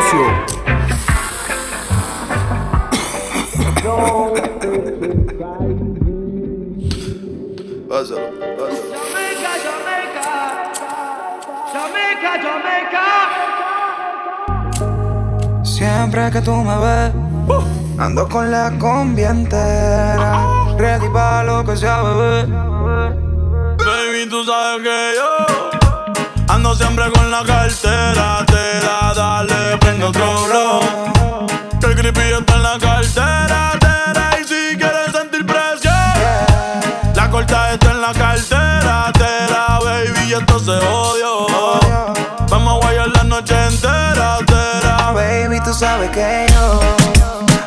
negocio. Pásalo, pásalo. Jamaica, Jamaica. Jamaica, Jamaica. Siempre que tú me ves, ando con la combi entera. Ready para lo que sea, bebé. Baby, tú sabes que yo ando siempre con la cartera. Te da, dale, prende Que el creepy está en la cartera. tera, y si quieres sentir presión, la corta está en la cartera. Tera, baby, esto se odio. Vamos a guayar la noche entera. Tera, Baby, tú sabes que yo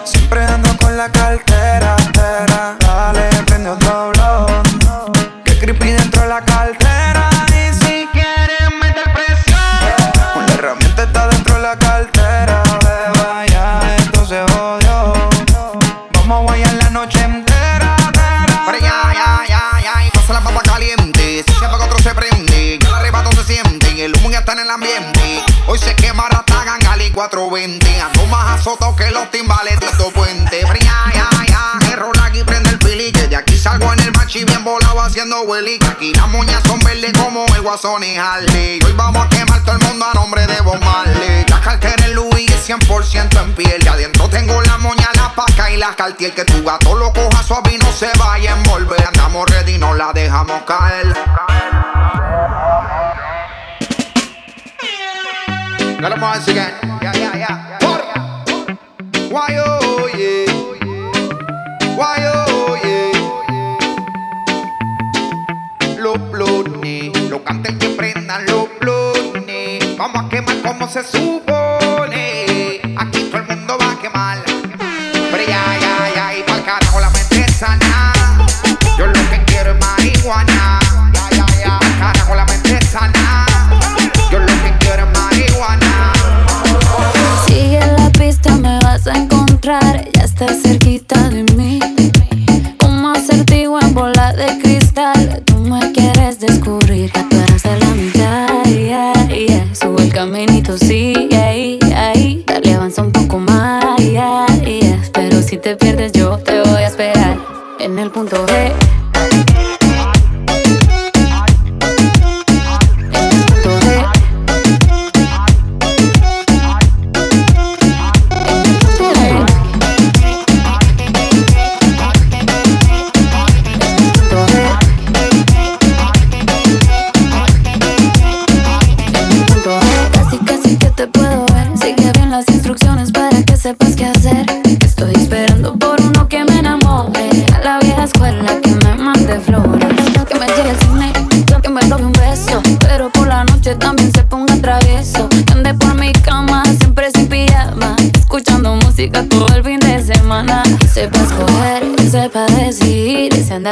siempre ando con la cartera. Hoy se quema Ratagan, Gali 420. Ando más azotado que los timbales Tito Puente. Pero ya, ya, ya, error aquí prende el pili. Que de aquí salgo en el machi bien volado haciendo willy. Aquí las moñas son verdes como el guasón y Harley. Hoy vamos a quemar todo el mundo a nombre de Bob Marley. La cartera en Louis es 100% en piel. Y adentro tengo la moña, la paca y la cartier. Que tu gato lo coja suave y no se vaya a envolver. Andamos ready, no la dejamos caer. Them once again. Yeah, yeah, yeah. Why, oh, yeah. Why, oh, yeah. Los blones, los canten que prendan los blones. Vamos a quemar como se supone. Aquí todo el mundo va a quemar. Pero ya, ya, ya, y pa'l carajo la mente sana. Yo lo que quiero es marihuana. A encontrar. Ya estás cerquita de mí. Un acertijo en bola de cristal.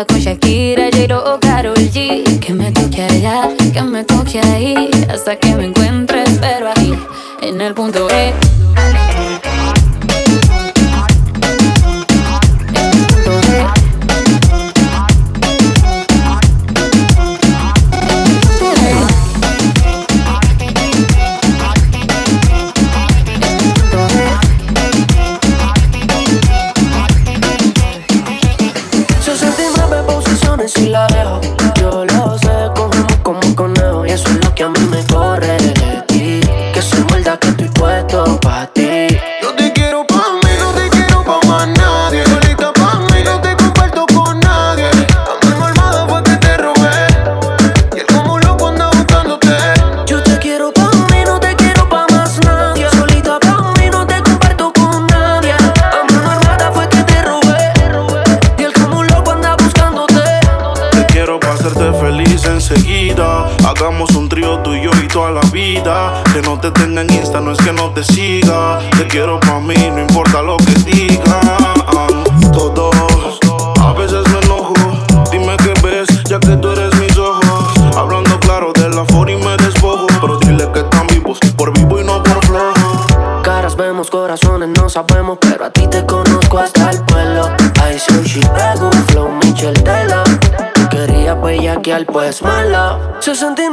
Con Shakira, 这山顶。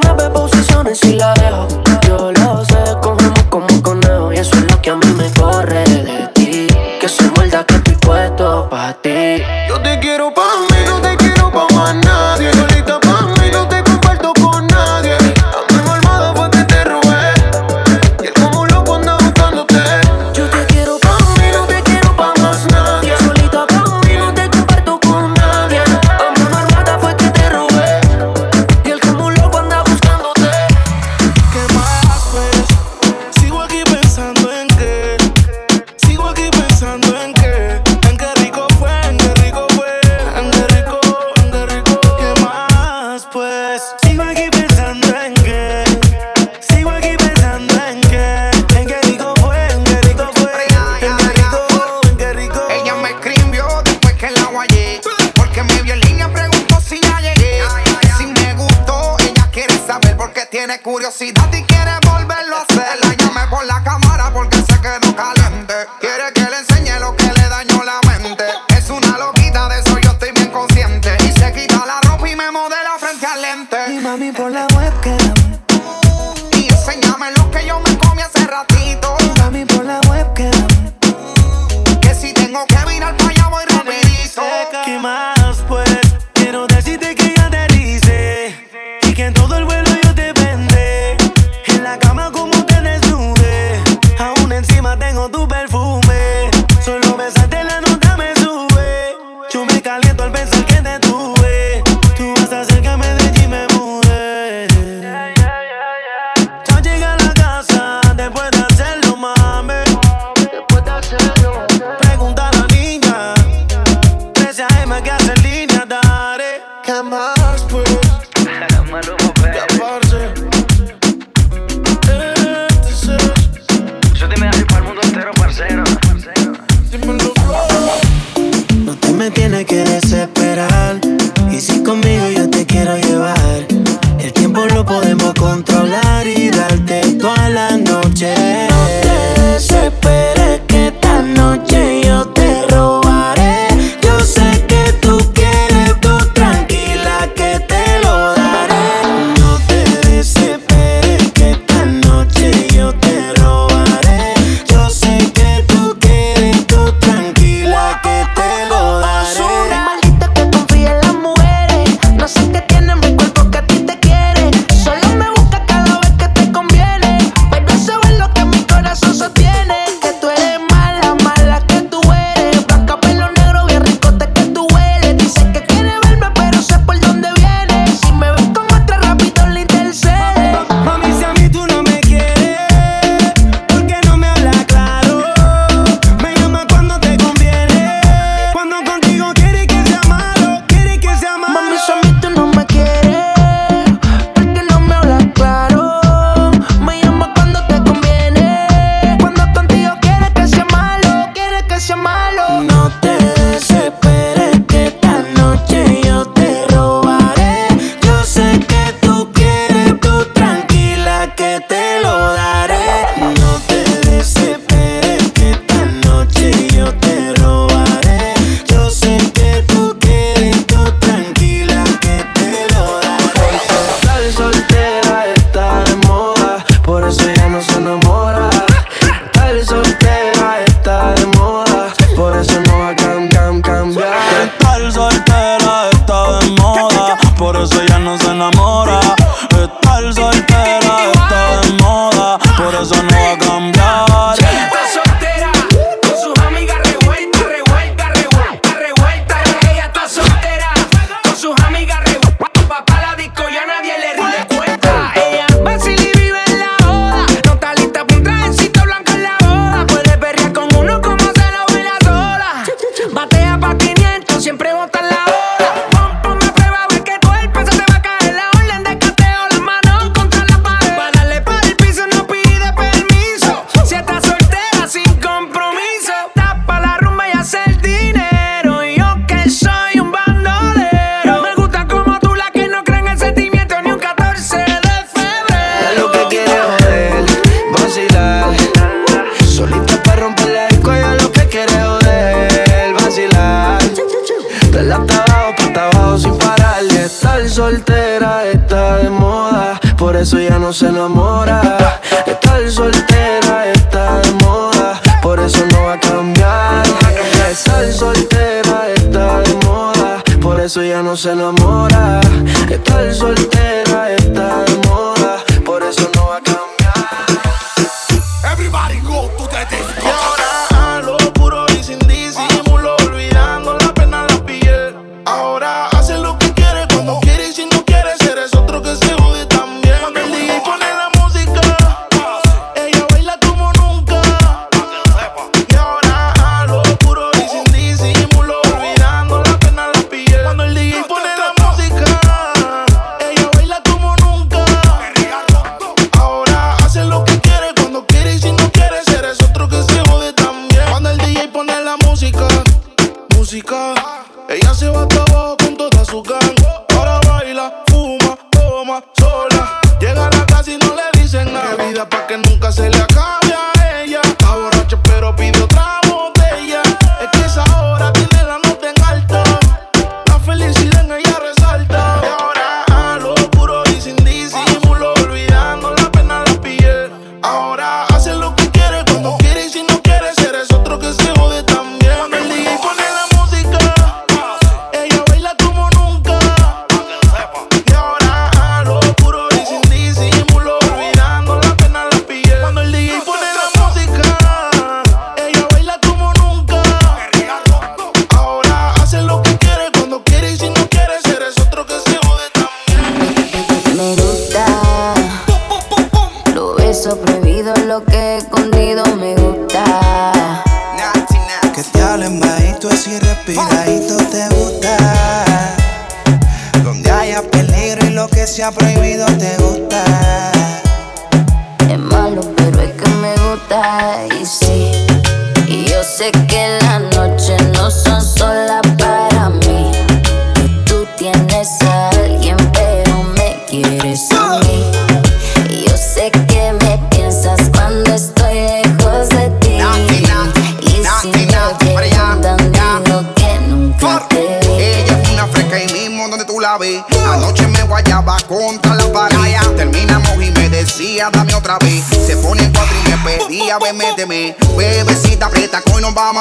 Y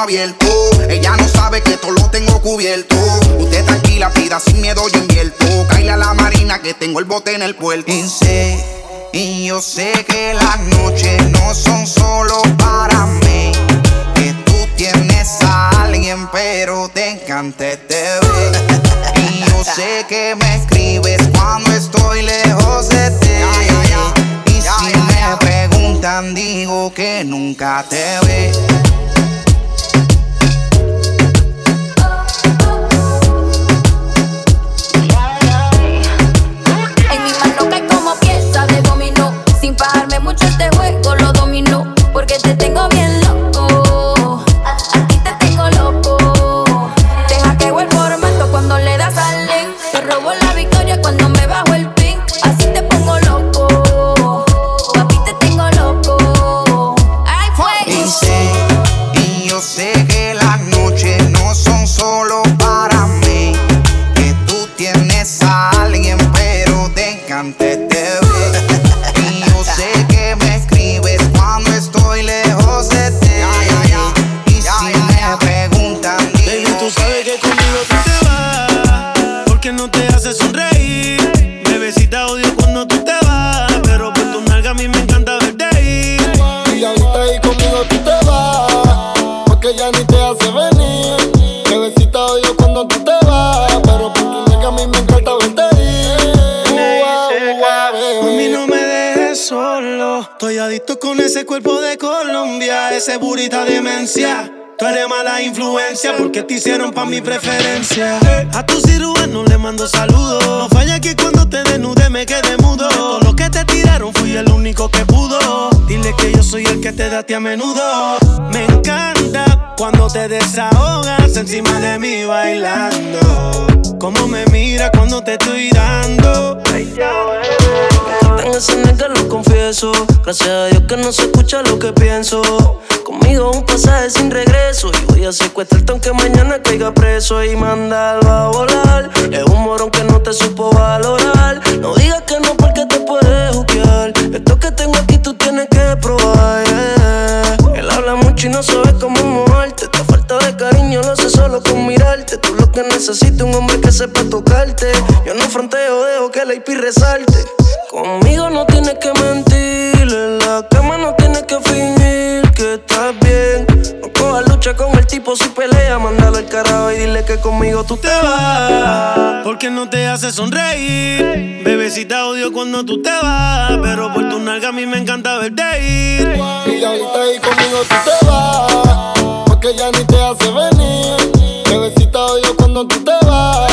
abierto. Ella no sabe que todo lo tengo cubierto. Usted tranquila, pida sin miedo, yo invierto. Caile a la marina que tengo el bote en el puerto. Y sé, y yo sé que las noches no son solo para mí. Que tú tienes a alguien, pero te encanta este. Y yo sé que me escribes cuando estoy lejos de ti. Y si me preguntan, digo que nunca te ve. Cuerpo de Colombia Ese burita demencia Tú eres mala influencia porque te hicieron pa' mi preferencia. A tu cirujano le mando saludos. No falla que cuando te desnude me quede mudo. Todo lo que te tiraron fui el único que pudo. Dile que yo soy el que te da a menudo. Me encanta cuando te desahogas encima de mí bailando. Como me mira cuando te estoy dando. En ese nega lo confieso. Gracias a Dios que no se escucha lo que pienso. Conmigo un pasaje sin regreso. Y voy a secuestrarte aunque mañana caiga preso. Y mandarlo a volar. Es un morón que no te supo valorar. No digas que no porque te puedes juzgar. Esto que tengo tú tienes que probar. Él habla mucho y no sabe cómo moverte. Esta falta de cariño lo hace solo con mirarte. Tú lo que necesitas un hombre que sepa tocarte. Yo no fronteo, dejo que la IP resalte. Conmigo no tienes que mentir. En la cama no tienes que fingir que estás bien. No cojas lucha con el tipo si pelea. Mándalo al carajo y dile que conmigo tú te vas. Porque no te hace sonreír. Bebecita odio cuando tú te vas Pero por tu nalga a mí me encanta verte ir. Y ahorita ahí conmigo tú te vas, porque ya ni te hace venir. Bebecita odio cuando tú te vas,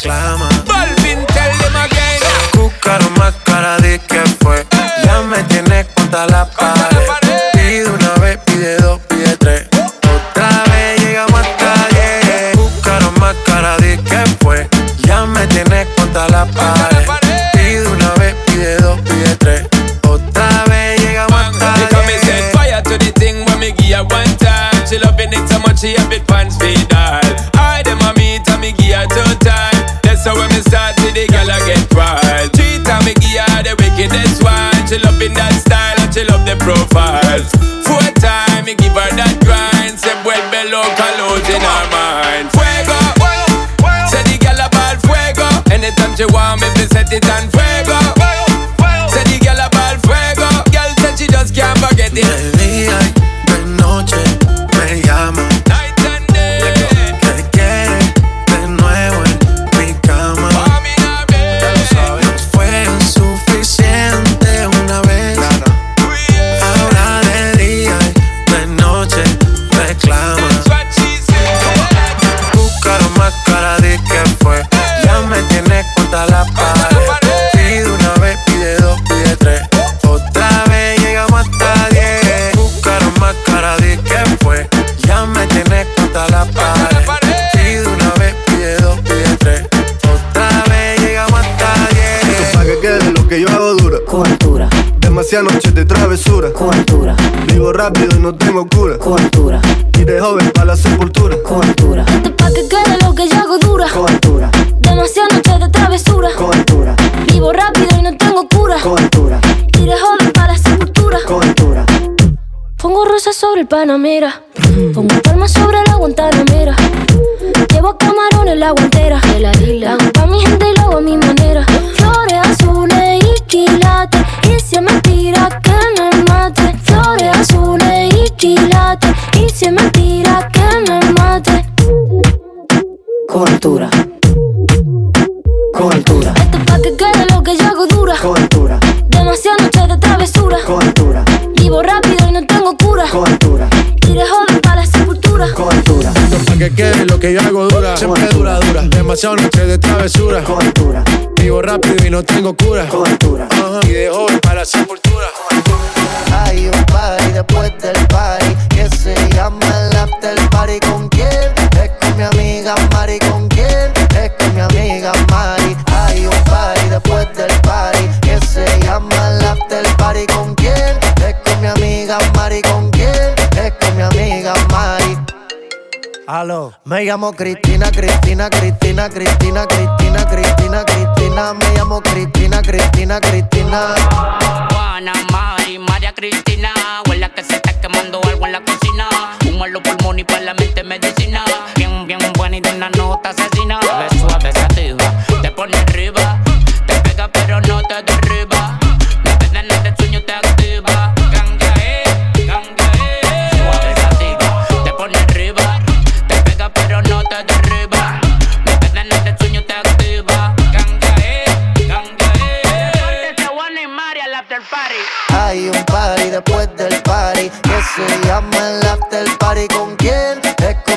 reclama. Balvin, tell them again. Cúcaro más cara de que fue. Ya me tienes contra la pared. Pide una vez, pide dos, pide tres. Otra vez llegamos hasta diez. Cúcaro más cara de que fue. Ya me tienes contra la pared. Pide una vez, pide dos, pide tres. Otra vez llegamos hasta diez. fire to the thing when me give her one time. She loving it so much she have it pants feed all. I dem a meet and me give her two time. How when me start to the girl I get wild. Three time me give her the wickedest one. She loving that style and she love the profiles. Four time me give her that grind. Se vuelve loca, lose in her mind. Fuego, say the girl a ball fuego. Anytime she want me, me set it on fuego. Say the girl a ball fuego. Girl said she just can't forget it. Demasiadas noches de travesura. cultura, Vivo rápido y no tengo cura. cultura, Y de joven para la sepultura. cultura, Esto pa' que quede lo que yo hago dura. cultura, Demasiadas noches de travesura. cultura, Vivo rápido y no tengo cura. cultura, Y de joven para la sepultura. cultura. Pongo rosas sobre el Panamera. Pongo palmas sobre la Guantanamera. Llevo camarones la guantera. La hago pa' mi gente y lo hago a mi manera. Flores azules y quilates. Y si es mentira que me mate. Flores azules y quilates. Y si es mentira que me mate. Cultura. Cultura. Esto es pa' que quede lo que yo hago dura. Cultura. Demasiadas noches de travesura. Cultura. Vivo rápido y no tengo cura. Cultura. Y de joven para la sepultura. Cultura. Pa' que quede lo que yo hago dura. Siempre dura, dura. Demasiadas noches de travesura. Cultura. Vivo rápido y no tengo cura. Cultura. Ajá. Y de joven para la sepultura. Hay un party después del party que se llama el after party. ¿Con quién? Es con mi amiga Mari. ¿Con quién? Es con mi amiga Mari. Hay un party después del party que se llama el after party. ¿Con quién? Es con mi amiga Mari. ¿Con quién? Es con mi amiga Mari. Aló, me llamo Cristina, Cristina, Cristina, Cristina, Cristina, Cristina, Cristina, me llamo Cristina, Cristina, Cristina. Juana, Mari, María Cristina. Huele que se está quemando algo en la cocina. Humo en los pulmones y por la mente medicina. Bien, bien buena y de una nota asesina.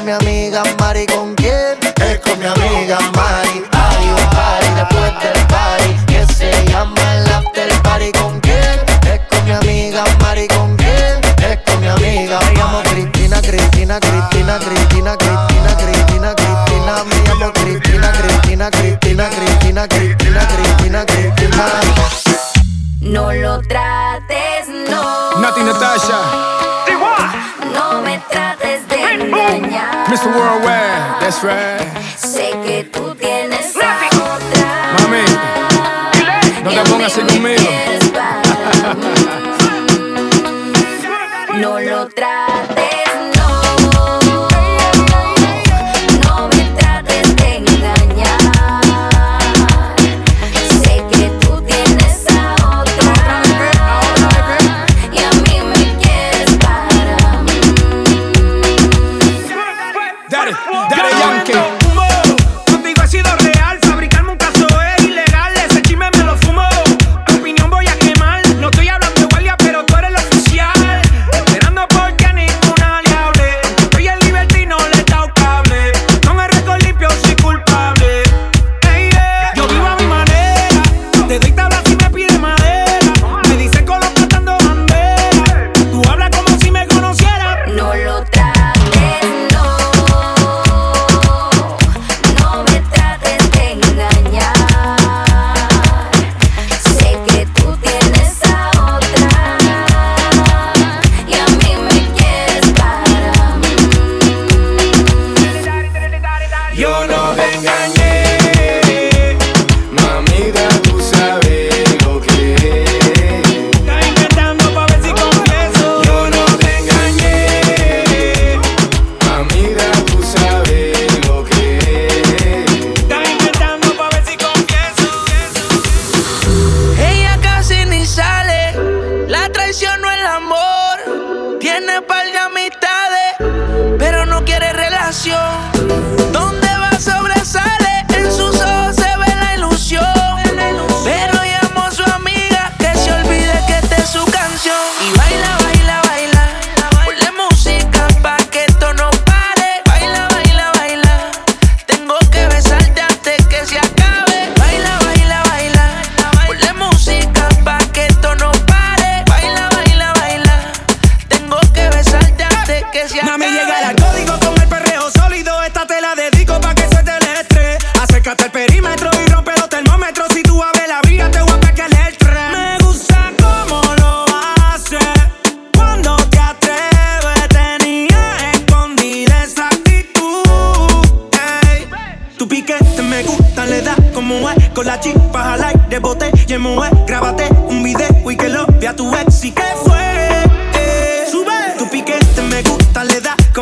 Mi amiga Mari. Mr. Worldwide, that's right. Sé que tú tienes. Mami, no te pongas así conmigo.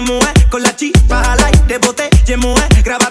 Como es. Con la chispa al aire, bote y mujer. Grábate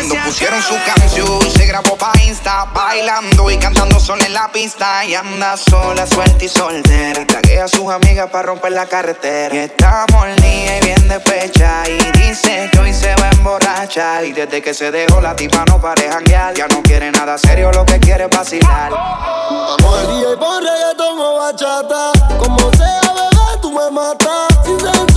Cuando pusieron su canción, se grabó pa' Insta, bailando y cantando sola en la pista. Y anda sola, suelta y soltera. Y tragué a sus amigas para romper la carretera. Y está molida y bien despecha. Y dice que hoy se va a emborrachar. Y desde que se dejó la tipa no pare janguear. Ya no quiere nada serio, lo que quiere es vacilar. Vamos al día y pon reggaetón o bachata. Como sea, bebé, tú me matas.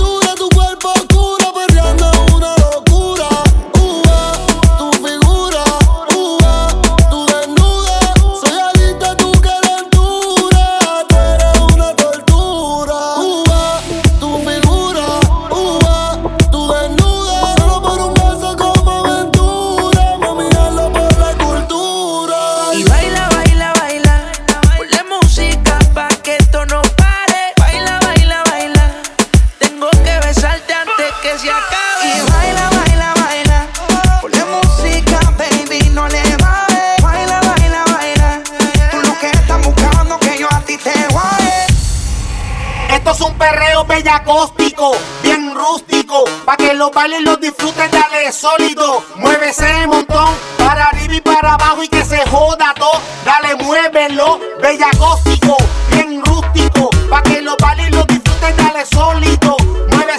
Bellacóstico, bien rústico, pa' que los bailes los disfruten, dale sólido. Mueve ese montón, para arriba y para abajo y que se joda todo. Dale, muévelo, bellacóstico, bien rústico, pa' que los bailes los disfruten, dale sólido. Mueve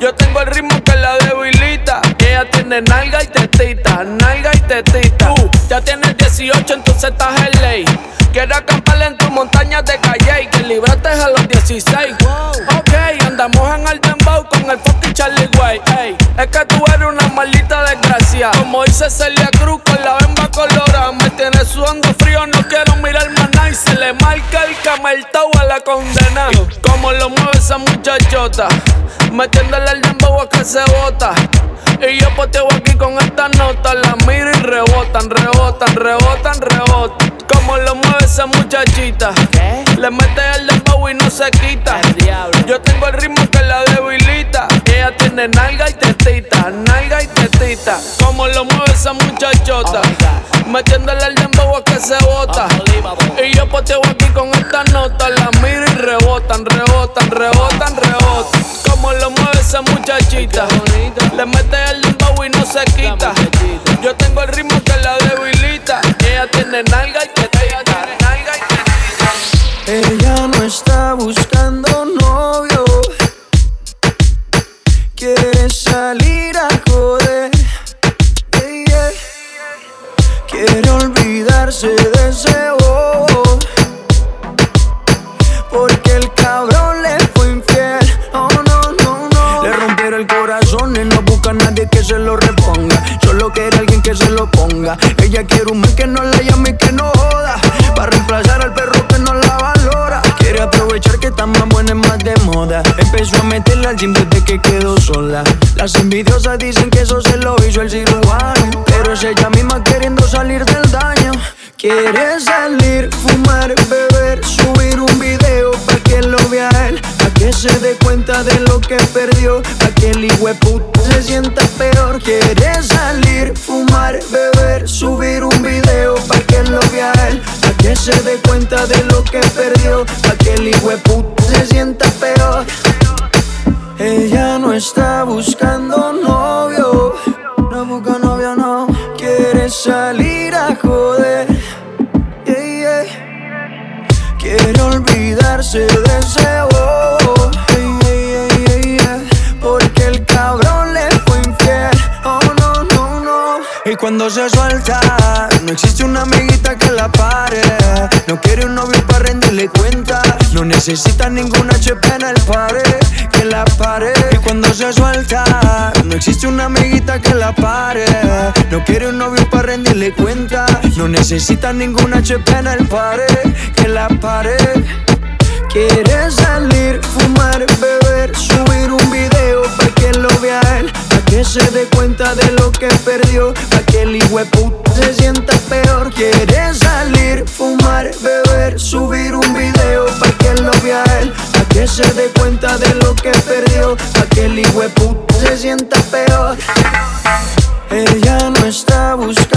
Yo tengo el ritmo que la debilita. Ella tiene nalga y tetita, nalga y tetita. Tú ya tienes 18, entonces estás en ley. Quiero acampar en tu montaña de calle y que libraste a los 16. Ok, andamos en el dembow con el fucking Charlie Way. Ey, es que tú eres una maldita desgracia. Como dice Celia Cruz con la bemba colorada. Me tienes sudando frío, no quiero. Y se le marca el cameltao a la condena. Como lo mueve esa muchachota, metiéndole el dembow a que se bota. Y yo poteo aquí con esta nota, la miro y rebotan, rebotan, rebotan, rebotan. Como lo mueve esa muchachita, le mete el dembow y no se quita. Yo tengo el ritmo que la debilita. Ella tiene nalga y tetita, nalga y tetita. Como lo mueve esa muchachota, metiéndole el dembow a que se bota. Y yo poteo aquí con esta nota, la miro y rebotan, rebotan, rebotan, rebotan. Como lo mueve esa muchachita, le mete el dembow y no se quita. Yo tengo el ritmo que la debilita. Ella tiene nalga y y tetita. Ella no está buscando olvidarse de ese bobo. Porque el cabrón le fue infiel. Oh, no, no, no. Le rompieron el corazón y no busca a nadie que se lo reponga. Solo quiere alguien que se lo ponga. Ella quiere un man que no la llame y que no joda. Para reemplazar al perro que no la valora. Quiere aprovechar que está más buena y más de moda. Empezó a meterla al gym desde que quedó sola. Las envidiosas dicen que eso se lo hizo el cirujano. Pero es ella misma queriendo salir daño. Quiere salir, fumar, beber, subir un video para que lo vea él, para que se dé cuenta de lo que perdió, para que el puto se sienta peor. Quiere salir, fumar, beber, subir un video para que lo vea él, para que se dé cuenta de lo que perdió, para que el puto quiere un novio para rendirle cuenta. No necesita ninguna HP en el pared que la pare. Quiere salir, fumar, beber, subir un video para que lo vea él, para que se dé cuenta de lo que perdió, para que el puto se sienta peor. Quiere salir, fumar, beber, subir un video para que lo vea él, que se dé cuenta de lo que perdió, para que el puto se sienta peor. Ella no está buscando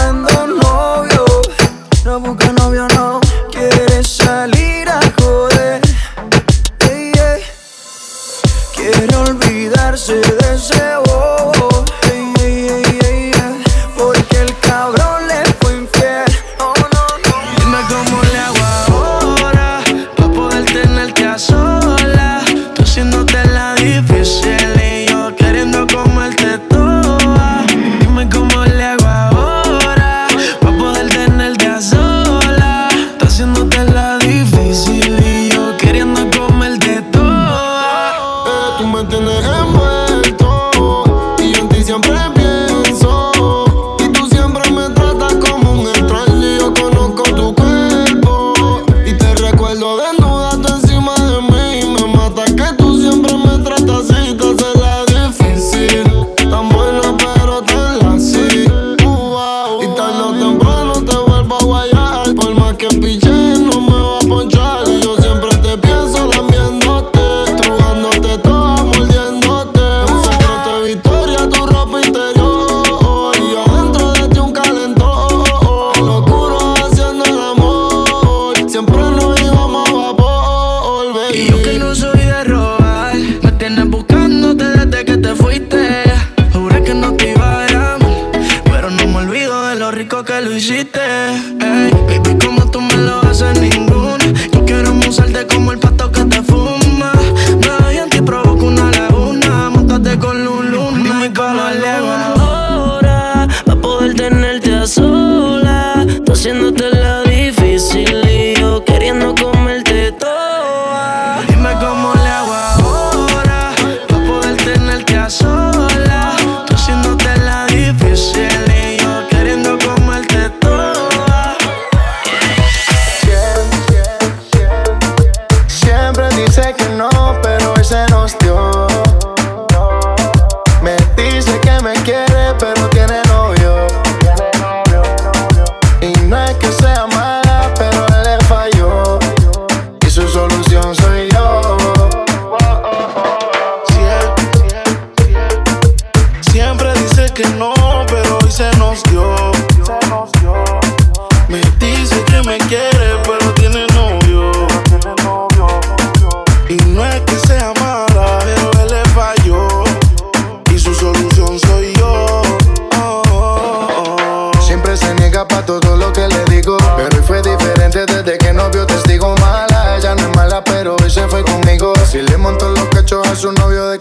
baby, como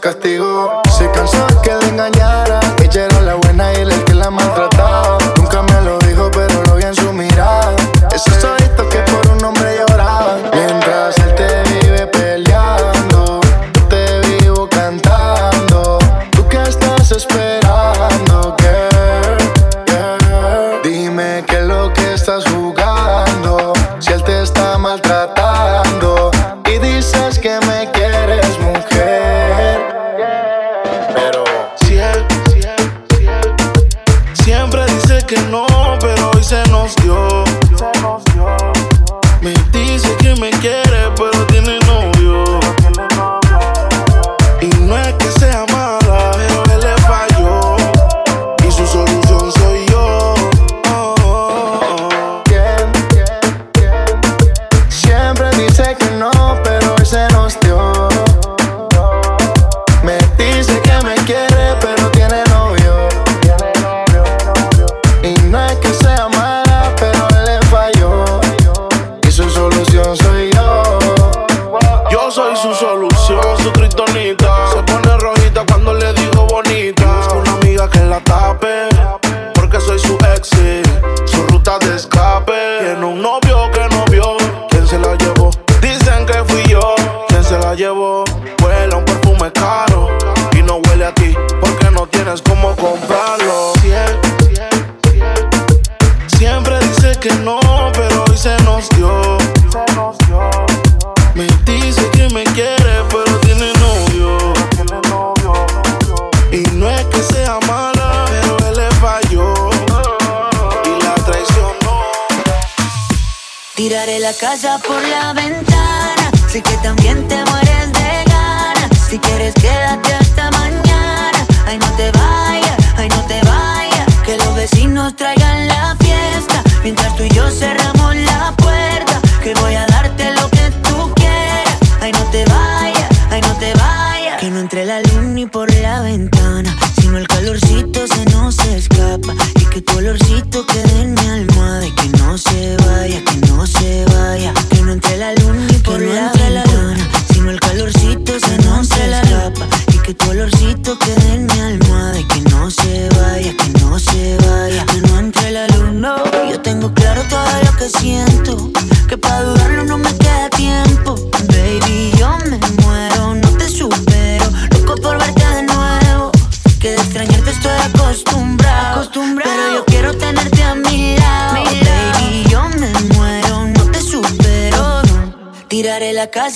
sacaste aventura.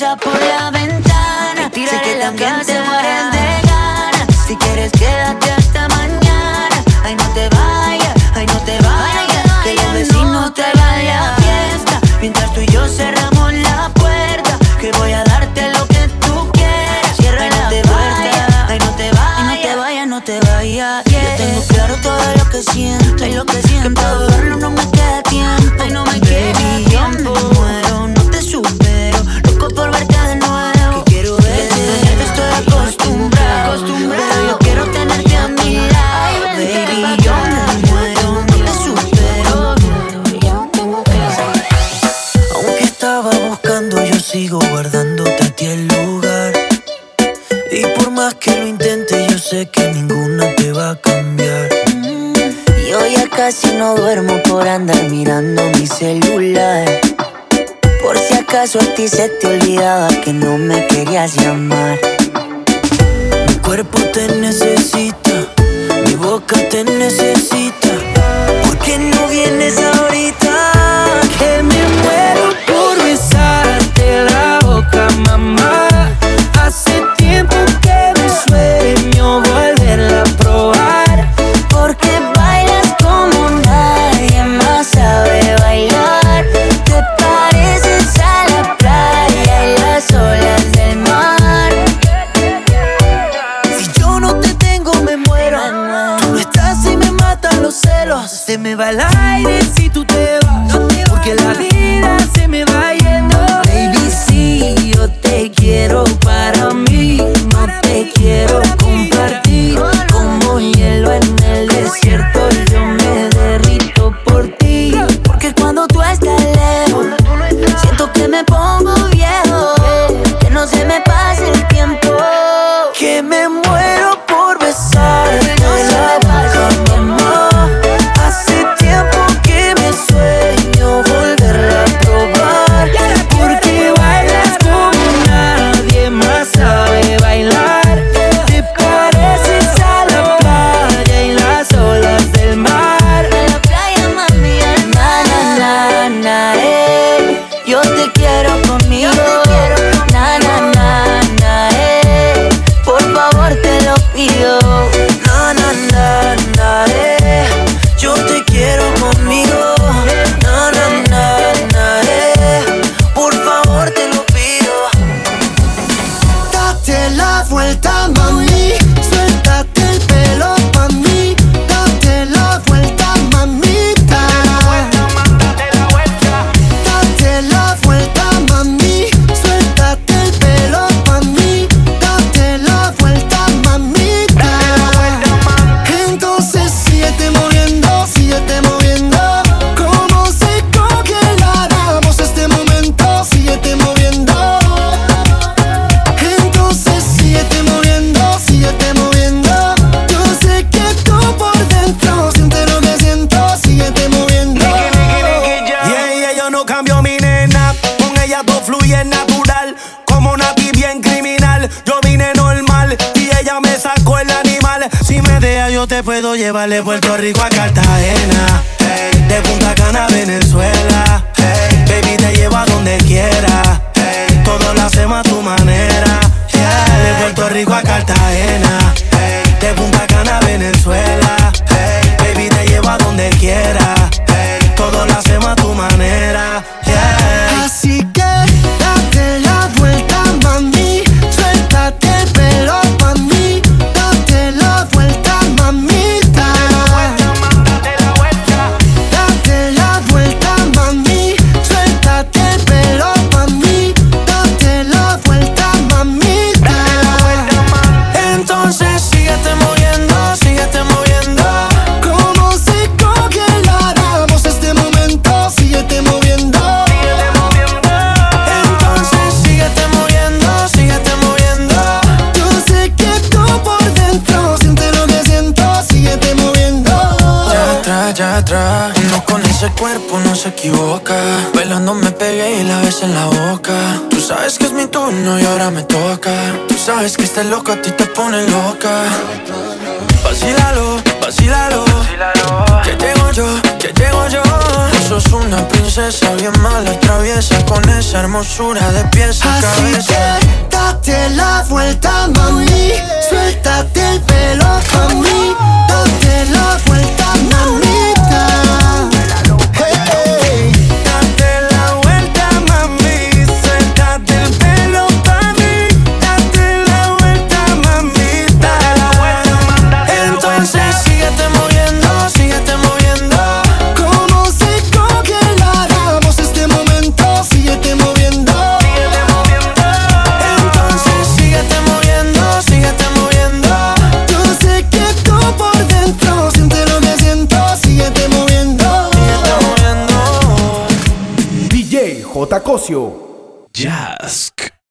I put. que ninguna te va a cambiar. Mm, yo ya casi no duermo por andar mirando mi celular. Por si acaso a ti se te olvidaba que no me querías llamar. Mi cuerpo te necesita, mi boca te necesita. ¿Por qué no vienes ahorita? me bailar. Te puedo llevar de Puerto Rico a Cartagena. Atrás. Uno con ese cuerpo no se equivoca. Bailando me pegué y la ves en la boca. Tú sabes que es mi turno y ahora me toca. Tú sabes que este loco a ti te pone loca. Vacílalo, vacílalo. Que llego yo, que llego yo. Tú sos una princesa bien mala traviesa con esa hermosura de pies a Así cabeza. que date la vuelta, mami. Suéltate el pelo pa' mí. Date la vuelta, mamita. time DJ J. Cosio. Jazz